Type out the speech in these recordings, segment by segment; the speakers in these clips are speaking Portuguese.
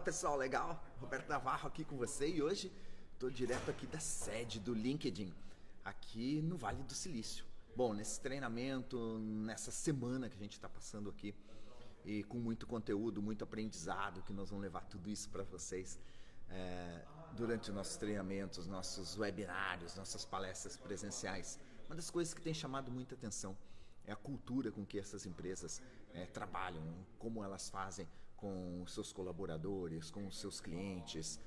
pessoal, legal? Roberto Navarro aqui com você e hoje estou direto aqui da sede do LinkedIn, aqui no Vale do Silício. Bom, nesse treinamento, nessa semana que a gente está passando aqui e com muito conteúdo, muito aprendizado, que nós vamos levar tudo isso para vocês é, durante os nossos treinamentos, nossos webinários, nossas palestras presenciais. Uma das coisas que tem chamado muita atenção é a cultura com que essas empresas é, trabalham, como elas fazem com os seus colaboradores, com os seus clientes,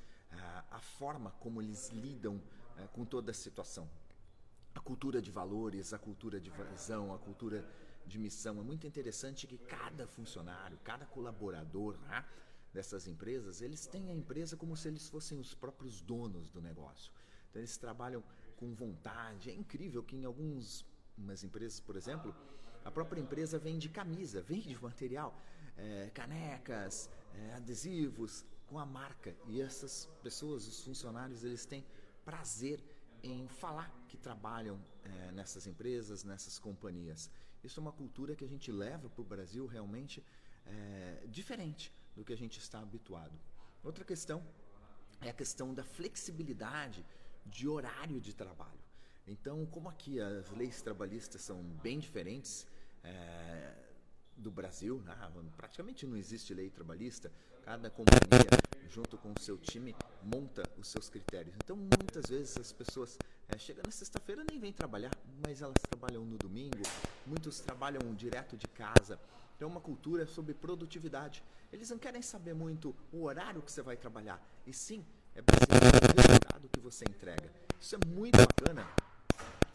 a forma como eles lidam é, com toda a situação. A cultura de valores, a cultura de visão, a cultura de missão. É muito interessante que cada funcionário, cada colaborador né, dessas empresas, eles têm a empresa como se eles fossem os próprios donos do negócio. Então eles trabalham com vontade. É incrível que em algumas empresas, por exemplo, a própria empresa vende camisa, vende material é, canecas, é, adesivos com a marca. E essas pessoas, os funcionários, eles têm prazer em falar que trabalham é, nessas empresas, nessas companhias. Isso é uma cultura que a gente leva para o Brasil realmente é, diferente do que a gente está habituado. Outra questão é a questão da flexibilidade de horário de trabalho. Então, como aqui as leis trabalhistas são bem diferentes, é, do Brasil, né? praticamente não existe lei trabalhista, cada companhia, junto com o seu time, monta os seus critérios. Então, muitas vezes as pessoas é, chegam na sexta-feira nem vêm trabalhar, mas elas trabalham no domingo, muitos trabalham direto de casa. Então, uma cultura sobre produtividade. Eles não querem saber muito o horário que você vai trabalhar, e sim é baseado no resultado que você entrega. Isso é muito bacana.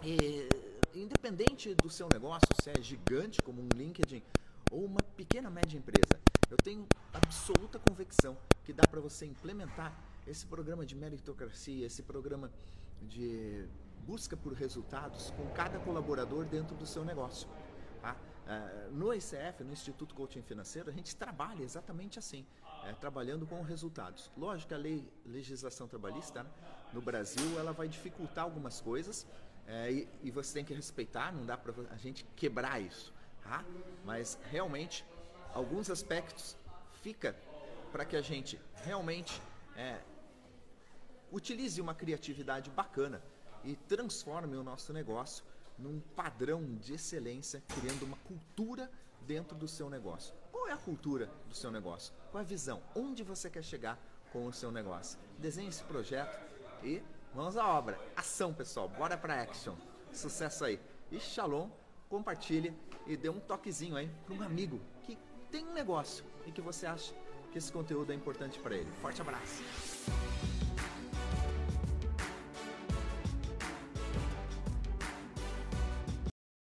E, independente do seu negócio, se é gigante como um LinkedIn ou uma pequena média empresa, eu tenho absoluta convicção que dá para você implementar esse programa de meritocracia, esse programa de busca por resultados com cada colaborador dentro do seu negócio. Tá? Uh, no ICF, no Instituto Coaching Financeiro, a gente trabalha exatamente assim, é, trabalhando com resultados. Lógico que a lei, legislação trabalhista né, no Brasil ela vai dificultar algumas coisas é, e, e, você tem que respeitar, não dá para a gente quebrar isso Mas realmente alguns aspectos fica para que a gente realmente é, utilize uma criatividade bacana e transforme o nosso negócio num padrão de excelência, criando uma cultura dentro do seu negócio. Qual é a cultura do seu negócio? Qual é a visão? Onde você quer chegar com o seu negócio? Desenhe esse projeto e vamos à obra. Ação, pessoal. Bora para action. Sucesso aí. E shalom compartilhe e dê um toquezinho aí para um amigo que tem um negócio e que você acha que esse conteúdo é importante para ele. Forte abraço!